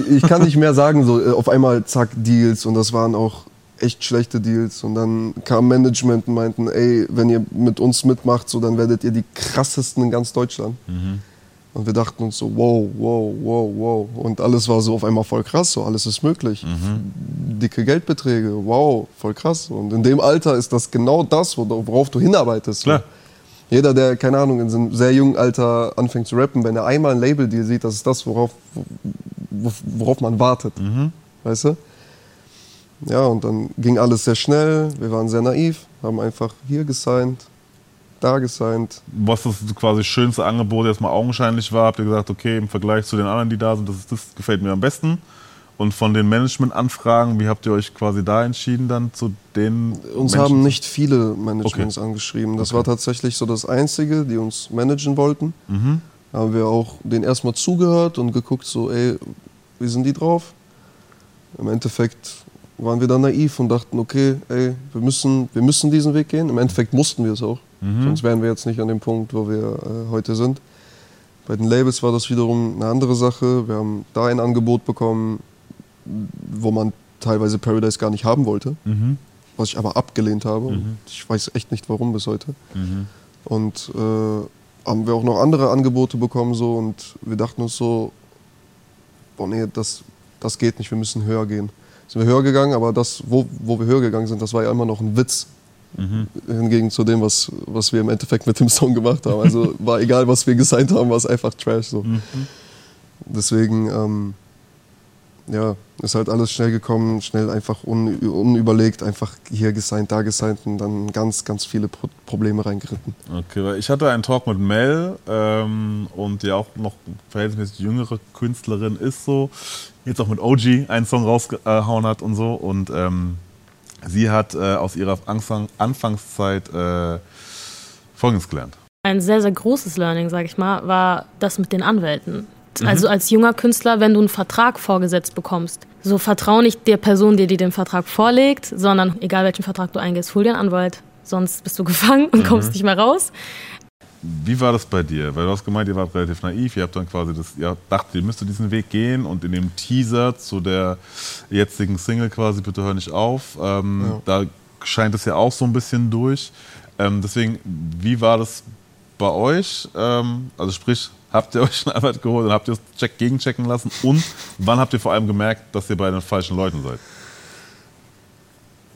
Ich kann nicht mehr sagen, so äh, auf einmal zack, Deals und das waren auch echt schlechte Deals. Und dann kam Management und meinten, ey, wenn ihr mit uns mitmacht, so dann werdet ihr die krassesten in ganz Deutschland. Und wir dachten uns so, wow, wow, wow, wow. Und alles war so auf einmal voll krass, so alles ist möglich. Dicke Geldbeträge, wow, voll krass. Und in dem Alter ist das genau das, wor- worauf du hinarbeitest. Klar. Jeder, der, keine Ahnung, in so einem sehr jungen Alter anfängt zu rappen, wenn er einmal ein Label-Deal sieht, das ist das, worauf, wo- worauf man wartet. Weißt du? Ja, und dann ging alles sehr schnell. Wir waren sehr naiv, haben einfach hier gesigned, da gesigned. Was das quasi schönste Angebot jetzt mal augenscheinlich war, habt ihr gesagt, okay, im Vergleich zu den anderen, die da sind, das, das gefällt mir am besten. Und von den Management-Anfragen, wie habt ihr euch quasi da entschieden, dann zu den Uns Menschen? haben nicht viele Managements angeschrieben. Das Okay. war tatsächlich so das Einzige, die uns managen wollten. Mhm. Da haben wir auch den erstmal zugehört und geguckt, so, ey, wie sind die drauf? Im Endeffekt waren wir dann naiv und dachten, okay, ey, wir müssen, wir müssen diesen Weg gehen. Im Endeffekt mussten wir es auch. Mhm. Sonst wären wir jetzt nicht an dem Punkt, wo wir äh, heute sind. Bei den Labels war das wiederum eine andere Sache. Wir haben da ein Angebot bekommen, wo man teilweise Paradise gar nicht haben wollte, Mhm. was ich aber abgelehnt habe. Und ich weiß echt nicht warum bis heute. Mhm. Und äh, haben wir auch noch andere Angebote bekommen so und wir dachten uns so, boah nee, das, das geht nicht, wir müssen höher gehen. Sind wir höher gegangen, aber das, wo, wo wir höher gegangen sind, das war ja immer noch ein Witz. Mhm. Hingegen zu dem, was, was wir im Endeffekt mit dem Song gemacht haben. Also war egal, was wir gesigned haben, war es einfach Trash. So. Mhm. Deswegen, ähm, ja, ist halt alles schnell gekommen, schnell einfach un, unüberlegt, einfach hier gesigned, da gesigned und dann ganz, ganz viele Pro Probleme reingeritten. Okay, weil ich hatte einen Talk mit Mel ähm, und die auch noch verhältnismäßig jüngere Künstlerin ist so, jetzt auch mit OG einen Song rausgehauen hat und so und ähm, sie hat äh, aus ihrer Anfang Anfangszeit äh, Folgendes gelernt. Ein sehr, sehr großes Learning, sag ich mal, war das mit den Anwälten. Also als junger Künstler, wenn du einen Vertrag vorgesetzt bekommst, so vertrau nicht der Person, die dir den Vertrag vorlegt, sondern egal welchen Vertrag du eingehst, hol dir einen Anwalt, sonst bist du gefangen und kommst nicht mehr raus. Wie war das bei dir? Weil du hast gemeint, ihr wart relativ naiv, ihr habt dann quasi das, ihr dachtet, ihr müsstet diesen Weg gehen und in dem Teaser zu der jetzigen Single quasi, bitte hör nicht auf, ähm, da scheint es ja auch so ein bisschen durch. Ähm, deswegen, wie war das bei euch? Ähm, also sprich, habt ihr euch einen Anwalt geholt und habt ihr das Check gegenchecken lassen? Und wann habt ihr vor allem gemerkt, dass ihr bei den falschen Leuten seid?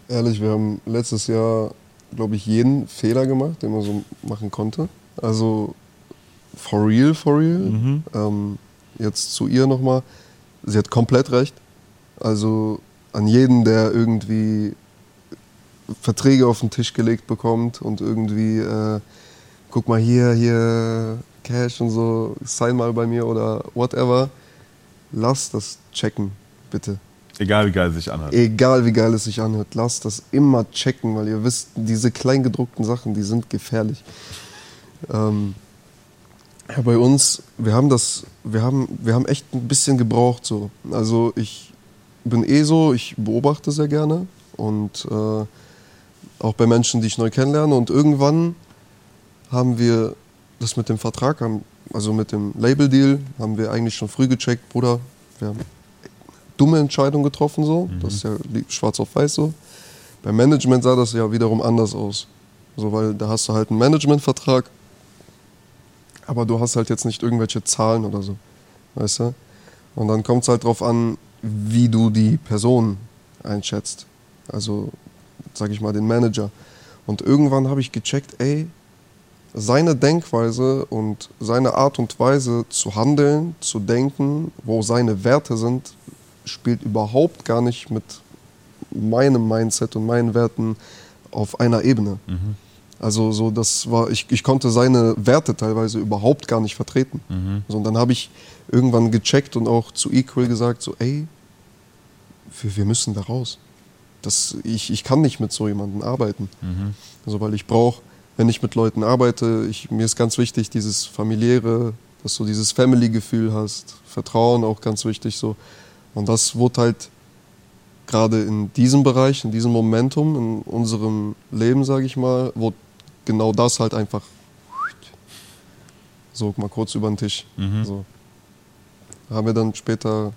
Ehrlich, wir haben letztes Jahr, glaube ich, jeden Fehler gemacht, den man so machen konnte. Also for real, for real. Ähm, jetzt zu ihr nochmal. Sie hat komplett recht. Also an jeden, der irgendwie Verträge auf den Tisch gelegt bekommt und irgendwie, äh, guck mal hier, hier Cash und so, sign mal bei mir oder whatever. Lass das checken, bitte. Egal wie geil es sich anhört. Egal wie geil es sich anhört, lasst das immer checken, weil ihr wisst, diese kleingedruckten Sachen, die sind gefährlich. Ähm, ja, bei uns, wir haben das, wir haben, wir haben echt ein bisschen gebraucht so. Also ich bin eh so, ich beobachte sehr gerne und äh, auch bei Menschen, die ich neu kennenlerne. Und irgendwann haben wir das mit dem Vertrag, also mit dem Label-Deal, haben wir eigentlich schon früh gecheckt, Bruder, wir haben dumme Entscheidung getroffen so. Das ist ja schwarz auf weiß so. Beim Management sah das ja wiederum anders aus. So, weil da hast du halt einen Managementvertrag, aber du hast halt jetzt nicht irgendwelche Zahlen oder so. Weißt du? Und dann kommt es halt drauf an, wie du die Person einschätzt. Also, sag ich mal, den Manager. Und irgendwann habe ich gecheckt, ey, seine Denkweise und seine Art und Weise zu handeln, zu denken, wo seine Werte sind, spielt überhaupt gar nicht mit meinem Mindset und meinen Werten auf einer Ebene. Also so, das war, ich, ich konnte seine Werte teilweise überhaupt gar nicht vertreten. So, und dann habe ich irgendwann gecheckt und auch zu Equal gesagt, so, ey, wir, wir müssen da raus. Das, ich, ich kann nicht mit so jemandem arbeiten. Also, weil ich brauche, wenn ich mit Leuten arbeite, ich, mir ist ganz wichtig, dieses familiäre, dass du dieses Family-Gefühl hast, Vertrauen auch ganz wichtig so. Und das wurde halt gerade in diesem Bereich, in diesem Momentum, in unserem Leben, sage ich mal, wurde genau das halt einfach so mal kurz über den Tisch. So. Haben wir dann später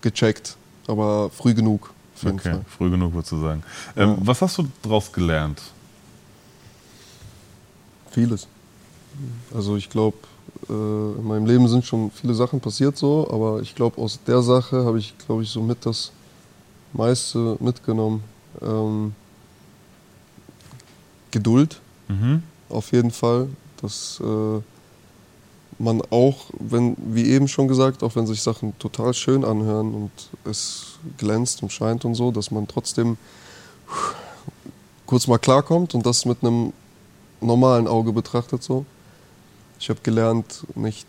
gecheckt, aber früh genug auf jeden Okay, Fall. früh genug, würdest du sagen. Ähm, Was hast du daraus gelernt? Vieles. Also ich glaube, äh, in meinem Leben sind schon viele Sachen passiert so, aber ich glaube, aus der Sache habe ich, glaube ich, so mit das meiste mitgenommen. Ähm, Geduld, Mhm. auf jeden Fall. Dass äh, man auch, wenn, wie eben schon gesagt, auch wenn sich Sachen total schön anhören und es glänzt und scheint und so, dass man trotzdem kurz mal klarkommt und das mit einem normalen Auge betrachtet so. Ich habe gelernt, nicht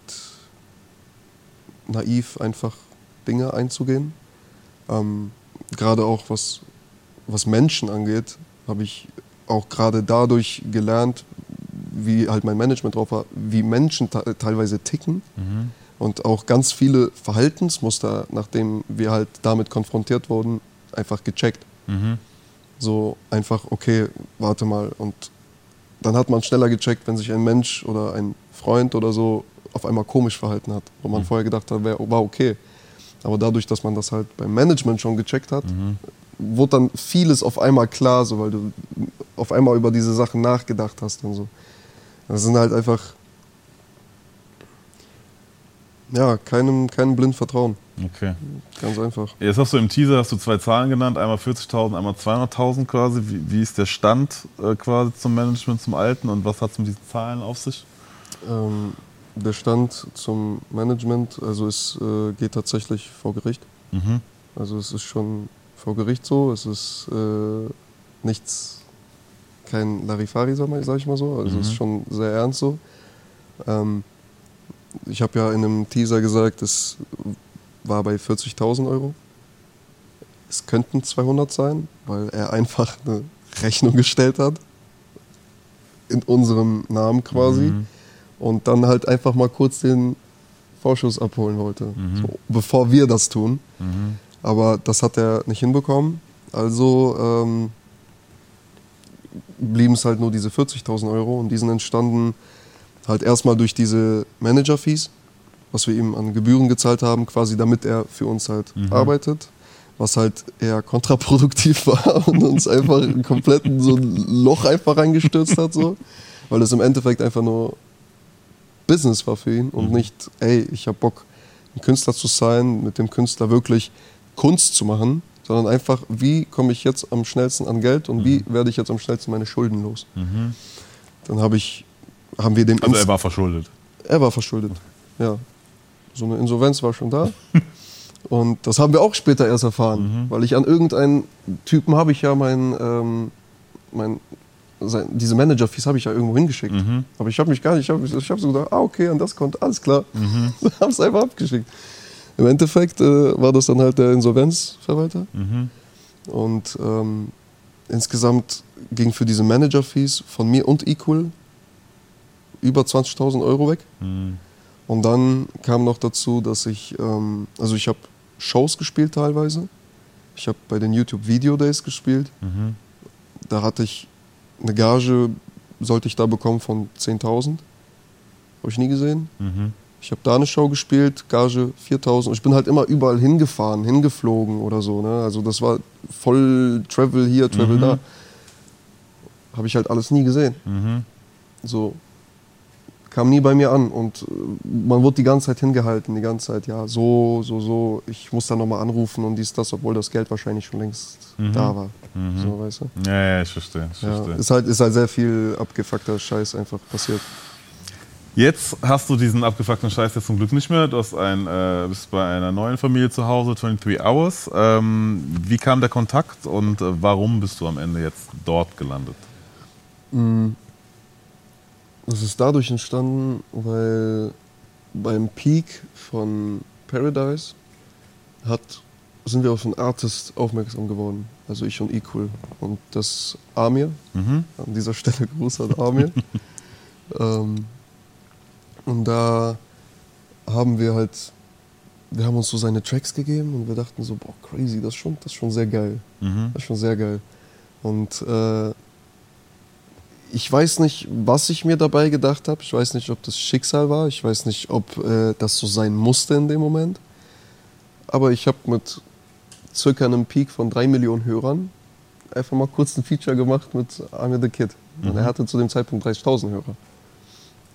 naiv einfach Dinge einzugehen. Ähm, gerade auch was, was Menschen angeht, habe ich auch gerade dadurch gelernt, wie halt mein Management drauf war, wie Menschen te teilweise ticken und auch ganz viele Verhaltensmuster, nachdem wir halt damit konfrontiert wurden, einfach gecheckt. So einfach, okay, warte mal. Und dann hat man schneller gecheckt, wenn sich ein Mensch oder ein Freund oder so auf einmal komisch verhalten hat, wo man vorher gedacht hat, war okay. Aber dadurch, dass man das halt beim Management schon gecheckt hat, wurde dann vieles auf einmal klar, so, weil du auf einmal über diese Sachen nachgedacht hast und so. Das sind halt einfach, ja, keinem, keinem blind vertrauen. Okay. Ganz einfach. Jetzt hast du im Teaser hast du zwei Zahlen genannt, einmal 40.000, einmal 200.000 quasi. Wie, wie ist der Stand äh, quasi zum Management, zum Alten und was hat es mit diesen Zahlen auf sich? Ähm, der Stand zum Management, also es äh, geht tatsächlich vor Gericht. Mhm. Also es ist schon vor Gericht so, es ist äh, nichts, kein Larifari, sag, ich mal so, also es ist schon sehr ernst so. Ähm, ich habe ja in einem Teaser gesagt, es war bei 40.000 Euro. Es könnten 200 sein, weil er einfach eine Rechnung gestellt hat. In unserem Namen quasi. Und dann halt einfach mal kurz den Vorschuss abholen wollte. So, bevor wir das tun. Aber das hat er nicht hinbekommen. Also ähm, blieben es halt nur diese 40.000 Euro und die sind entstanden halt erstmal durch diese Manager-Fees, was wir ihm an Gebühren gezahlt haben, quasi damit er für uns halt arbeitet. was halt eher kontraproduktiv war und uns einfach komplett in so ein Loch einfach reingestürzt hat, so. Weil es im Endeffekt einfach nur Business war für ihn und nicht, ey, ich habe Bock, ein Künstler zu sein, mit dem Künstler wirklich Kunst zu machen, sondern einfach, wie komme ich jetzt am schnellsten an Geld und wie werde ich jetzt am schnellsten meine Schulden los. Dann habe ich, haben wir dem Also er war verschuldet. er war verschuldet. Ja. So eine Insolvenz war schon da. Und das haben wir auch später erst erfahren. Weil ich an irgendeinen Typen habe ich ja mein, ähm, mein sein, diese Manager-Fees habe ich ja irgendwo hingeschickt. Aber ich habe mich gar nicht, ich habe ich hab so gedacht, ah okay, an das Konto, alles klar. haben es einfach abgeschickt. Im Endeffekt äh, war das dann halt der Insolvenzverwalter. Und ähm, insgesamt ging für diese Manager-Fees von mir und Equal über 20.000 Euro weg. Und dann kam noch dazu, dass ich, ähm, also ich habe Shows gespielt teilweise. Ich habe bei den YouTube Video Days gespielt. Da hatte ich eine Gage, sollte ich da bekommen von 10.000. Habe ich nie gesehen. Ich habe da eine Show gespielt, Gage 4.000. Und ich bin halt immer überall hingefahren, hingeflogen oder so. Ne? Also das war voll Travel hier, Travel da. Habe ich halt alles nie gesehen. So, kam nie bei mir an und äh, man wurde die ganze Zeit hingehalten, die ganze Zeit, ja, so, so, so, ich muss da nochmal anrufen und dies, das, obwohl das Geld wahrscheinlich schon längst da war. So, weißt du? Ja, ja, ich verstehe. Ich Ja, verstehe. ist, halt, ist halt sehr viel abgefuckter Scheiß einfach passiert. Jetzt hast du diesen abgefuckten Scheiß jetzt zum Glück nicht mehr. Du hast ein, äh, bist bei einer neuen Familie zu Hause, 23 Hours. Ähm, wie kam der Kontakt und äh, warum bist du am Ende jetzt dort gelandet? Das ist dadurch entstanden, weil beim Peak von Paradise hat, sind wir auf einen Artist aufmerksam geworden. Also ich und Equal. Und das Amir. Mhm. An dieser Stelle Gruß an Amir. ähm, und da haben wir halt, wir haben uns so seine Tracks gegeben und wir dachten so, boah, crazy, das ist schon, das ist schon sehr geil. Mhm. Das ist schon sehr geil. Und äh, ich weiß nicht, was ich mir dabei gedacht habe. Ich weiß nicht, ob das Schicksal war. Ich weiß nicht, ob äh, das so sein musste in dem Moment. Aber ich habe mit circa einem Peak von drei Millionen Hörern einfach mal kurz ein Feature gemacht mit Amir the Kid. Und er hatte zu dem Zeitpunkt 30.000 Hörer.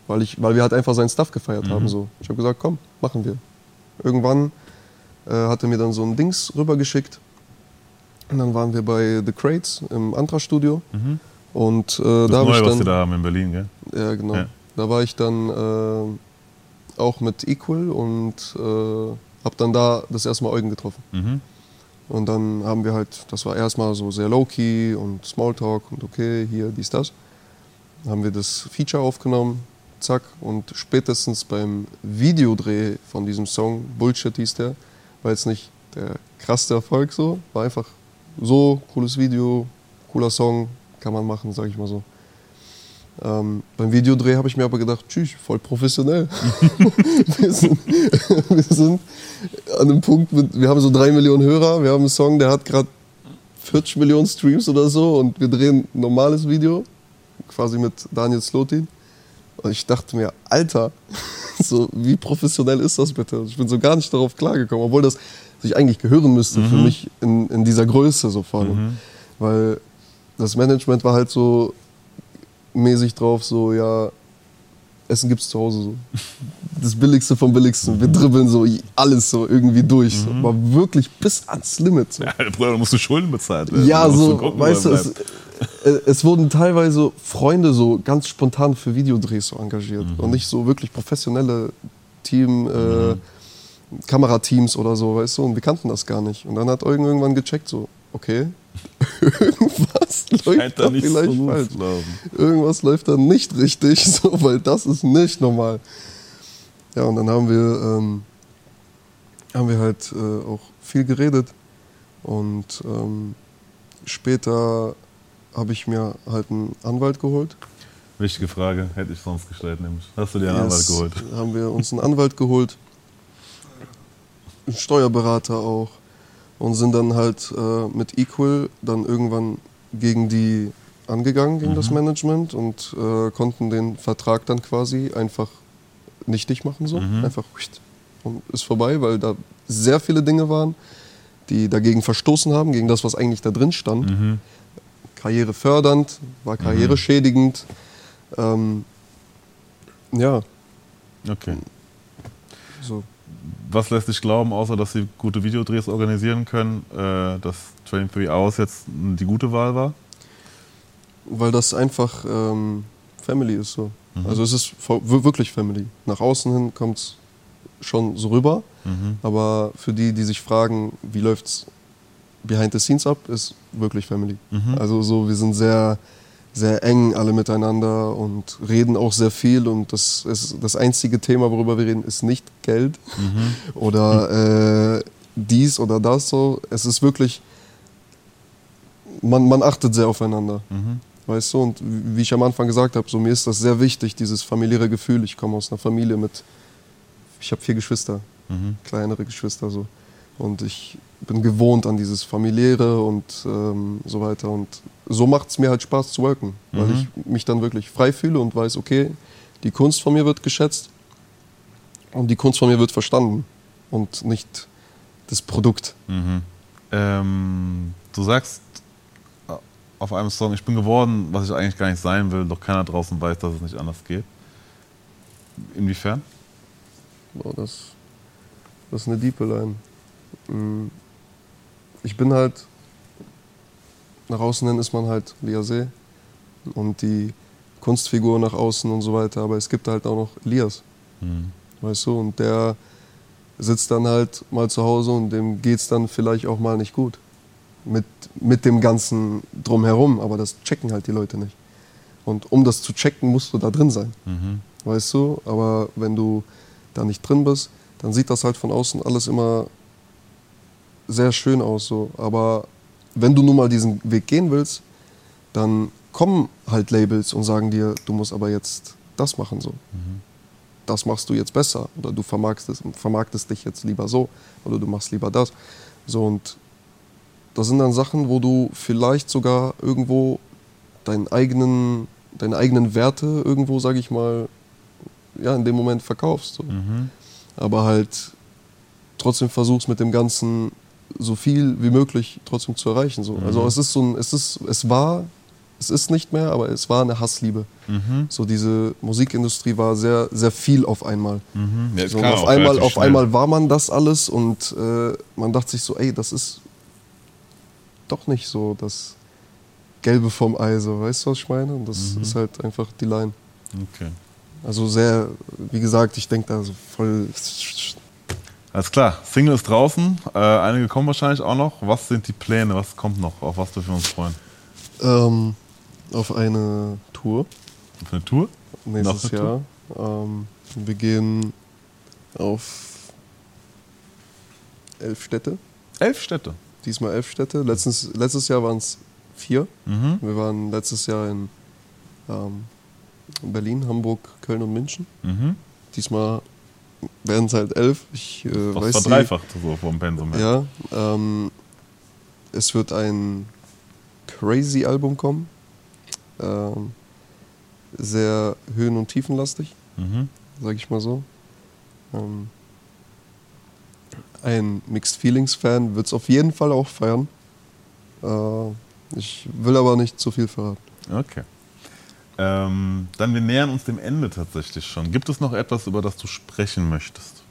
Weil, ich, weil wir halt einfach seinen Stuff gefeiert haben. So. Ich habe gesagt, komm, machen wir. Irgendwann äh, hat er mir dann so ein Dings rübergeschickt. Und dann waren wir bei The Crates im Antra-Studio. Und äh, Das da habe Neue, ich was dann. die da haben in Berlin, gell? Ja, genau. Ja. Da war ich dann äh, auch mit Equal und äh, habe dann da das erste Mal Eugen getroffen. Mhm. Und dann haben wir halt, das war erstmal so sehr low-key und Smalltalk und okay, hier, dies, das. Dann haben wir das Feature aufgenommen, zack. Und spätestens beim Videodreh von diesem Song, Bullshit hieß der, war jetzt nicht der krasse Erfolg so, war einfach so, cooles Video, cooler Song, kann man machen, sag ich mal so. Ähm, beim Videodreh habe ich mir aber gedacht, tschüss, voll professionell. wir, sind, wir sind an einem Punkt, mit, wir haben so drei Millionen Hörer, wir haben einen Song, der hat gerade 40 Millionen Streams oder so und wir drehen ein normales Video, quasi mit Daniel Slotin. Und ich dachte mir, Alter, so, wie professionell ist das bitte? Ich bin so gar nicht darauf klargekommen, obwohl das sich eigentlich gehören müsste für mich in, in dieser Größe so vor allem. Weil das Management war halt so mäßig drauf, so, ja, Essen gibt's zu Hause so. Das Billigste vom Billigsten. Wir dribbeln so alles so irgendwie durch. So. Aber wirklich bis ans Limit. So. Ja, Bruder, da musst du Schulden bezahlt werden. Ja, Da musst so, du gucken, weißt du, es, äh, es wurden teilweise Freunde so ganz spontan für Videodrehs so engagiert Mhm. und nicht so wirklich professionelle Team, äh, Kamerateams oder so, weißt du, und wir kannten das gar nicht. Und dann hat Eugen irgendwann gecheckt, so, okay, irgendwas läuft Scheint da so vielleicht gut falsch. laufen. Irgendwas läuft da nicht richtig, so, weil das ist nicht normal. Ja, und dann haben wir, ähm, haben wir halt äh, auch viel geredet. Und ähm, später habe ich mir halt einen Anwalt geholt. Wichtige Frage, hätte ich sonst gestellt, nämlich. Hast du dir einen Anwalt Yes, geholt? haben wir uns einen Anwalt geholt, einen Steuerberater auch und sind dann halt äh, mit Equal dann irgendwann gegen die angegangen, gegen das Management und äh, konnten den Vertrag dann quasi einfach nichtig machen so, einfach und ist vorbei, weil da sehr viele Dinge waren, die dagegen verstoßen haben, gegen das, was eigentlich da drin stand. Mhm. Karriere fördernd, war Karriere schädigend. Ähm, ja, Okay. so. Was lässt dich glauben, außer dass sie gute Videodrehs organisieren können, äh, dass 23 Hours jetzt die gute Wahl war? weil das einfach ähm, Family ist so. Also es ist wirklich Family. Nach außen hin kommt es schon so rüber, Mhm. aber für die, die sich fragen, wie läuft's behind the scenes ab, ist wirklich Family. Mhm. Also so, wir sind sehr, sehr eng alle miteinander und reden auch sehr viel und das ist das einzige Thema, worüber wir reden, ist nicht Geld Mhm. oder äh, dies oder das so. Es ist wirklich, man, man achtet sehr aufeinander. Mhm. Weißt du, und wie ich am Anfang gesagt habe, so mir ist das sehr wichtig, dieses familiäre Gefühl. Ich komme aus einer Familie mit, ich habe vier Geschwister, Mhm. kleinere Geschwister so. Und ich bin gewohnt an dieses familiäre und ähm, so weiter. Und so macht es mir halt Spaß zu worken, weil Mhm. ich mich dann wirklich frei fühle und weiß, okay, die Kunst von mir wird geschätzt und die Kunst von mir wird verstanden und nicht das Produkt. Mhm. Ähm, du sagst äh, auf einem Song, ich bin geworden, was ich eigentlich gar nicht sein will, doch keiner draußen weiß, dass es nicht anders geht. Inwiefern? Boah, das, das ist eine diepe Line. Mm. Ich bin halt, nach außen hin ist man halt Liasé und die Kunstfigur nach außen und so weiter, aber es gibt halt auch noch Elias, Mhm. weißt du, und der sitzt dann halt mal zu Hause und dem geht's dann vielleicht auch mal nicht gut. Mit, mit dem ganzen Drumherum, aber das checken halt die Leute nicht. Und um das zu checken, musst du da drin sein Mhm. weißt du? Aber wenn du da nicht drin bist, dann sieht das halt von außen alles immer sehr schön aus. So. Aber wenn du nun mal diesen Weg gehen willst, dann kommen halt Labels und sagen dir, du musst aber jetzt das machen so. Das machst du jetzt besser oder du vermarktest, vermarktest dich jetzt lieber so oder du machst lieber das. So und das sind dann Sachen, wo du vielleicht sogar irgendwo deinen eigenen, deine eigenen Werte irgendwo, sag ich mal, ja, in dem Moment verkaufst. So. Mhm. Aber halt trotzdem versuchst mit dem Ganzen so viel wie möglich trotzdem zu erreichen. So. Also Mhm. es ist so ein, es ist, es war, es ist nicht mehr, aber es war eine Hassliebe. Mhm. So diese Musikindustrie war sehr, sehr viel auf einmal. Mhm. Ja, So, auf einmal, auf einmal war man das alles und äh, man dachte sich so, ey, das ist doch nicht so das Gelbe vom Ei, so, weißt du, was ich meine? Und das Mhm. ist halt einfach die Line. Okay. Also sehr, wie gesagt, ich denke da so voll. Alles klar, Single ist draußen, äh, einige kommen wahrscheinlich auch noch. Was sind die Pläne, was kommt noch, auf was dürfen wir uns freuen? Ähm, auf eine Tour Auf eine Tour? nächstes eine Jahr. Ähm, wir gehen auf elf Städte. Elf Städte. Diesmal elf Städte. Letztens, letztes Jahr waren es vier. Mhm. Wir waren letztes Jahr in, ähm, in Berlin, Hamburg, Köln und München. Mhm. Diesmal werden es halt elf. Ich äh, weiß die- verdreifacht so vom Pensum her. Ja, ähm, es wird ein crazy Album kommen. Ähm, sehr höhen- und tiefenlastig, Mhm. sag ich mal so. Ähm, ein Mixed Feelings Fan wird es auf jeden Fall auch feiern. Äh, ich will aber nicht zu viel verraten. Okay. Ähm, dann, wir nähern uns dem Ende tatsächlich schon. Gibt es noch etwas, über das du sprechen möchtest?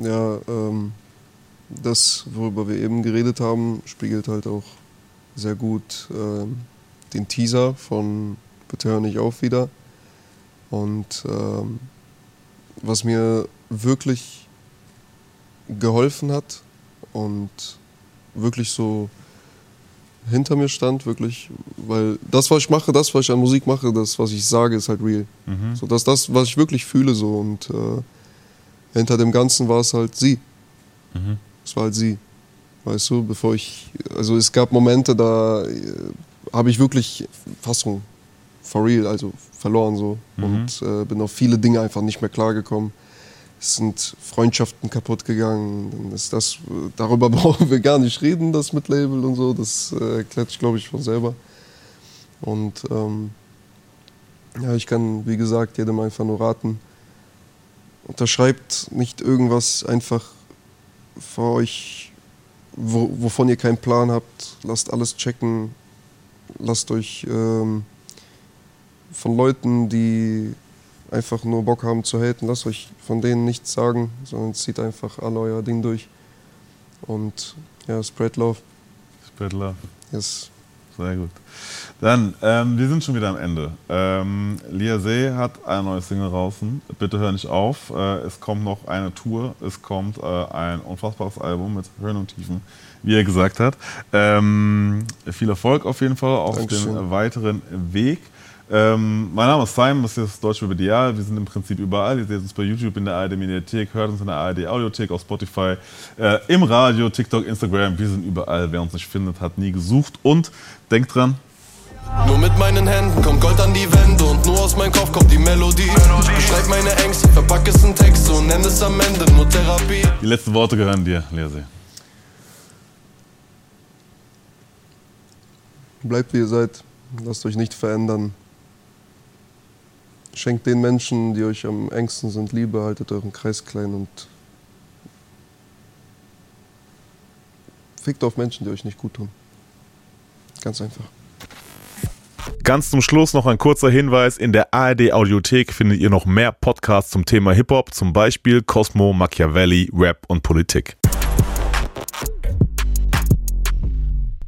Ja, ähm, das, worüber wir eben geredet haben, spiegelt halt auch sehr gut ähm, den Teaser von Bitte hör nicht auf wieder. Und ähm, was mir wirklich geholfen hat und wirklich so hinter mir stand, wirklich, weil das, was ich mache, das, was ich an Musik mache, das, was ich sage, ist halt real. Mhm. So, das ist das, was ich wirklich fühle so und äh, hinter dem Ganzen war es halt sie. Mhm. Es war halt sie. Weißt du, bevor ich, also es gab Momente, da äh, habe ich wirklich Fassung, for real, also verloren so Mhm. und äh, bin auf viele Dinge einfach nicht mehr klargekommen. Sind Freundschaften kaputt gegangen. Dann ist das, darüber brauchen wir gar nicht reden, das mit Label und so. Das äh, erklärt sich, glaube ich, von selber. Und ähm, ja, ich kann, wie gesagt, jedem einfach nur raten, unterschreibt nicht irgendwas einfach vor euch wo, wovon ihr keinen Plan habt, lasst alles checken. Lasst euch ähm, von Leuten, die einfach nur Bock haben zu haten, lasst euch von denen nichts sagen, sondern zieht einfach alle euer Ding durch. Und ja, spread love. Spread love. Yes. Sehr gut. Dann, ähm, wir sind schon wieder am Ende. Ähm, Lia See hat eine neue Single draußen. Bitte hör nicht auf. Äh, es kommt noch eine Tour. Es kommt äh, ein unfassbares Album mit Höhen und Tiefen, wie er gesagt hat. Ähm, viel Erfolg auf jeden Fall auf Dankeschön. dem weiteren Weg. Ähm, mein Name ist Simon, das ist das Deutsche Medial. Wir sind im Prinzip überall. Ihr seht uns bei YouTube in der ARD Mediathek, hört uns in der ARD Audiothek, auf Spotify, äh, im Radio, TikTok, Instagram. Wir sind überall. Wer uns nicht findet, hat nie gesucht. Und denkt dran, Nur mit meinen Händen kommt Gold an die Wände und nur aus meinem Kopf kommt die Melodie. Ich beschreib meine Ängste, verpack es in Texte und nenn es am Ende nur Therapie. die letzten Worte gehören dir, Leersee. Bleibt wie ihr seid. Lasst euch nicht verändern. Schenkt den Menschen, die euch am engsten sind, Liebe, haltet euren Kreis klein und fickt auf Menschen, die euch nicht gut tun. Ganz einfach. Ganz zum Schluss noch ein kurzer Hinweis. In der ARD Audiothek findet ihr noch mehr Podcasts zum Thema Hip-Hop, zum Beispiel Cosmo, Machiavelli, Rap und Politik.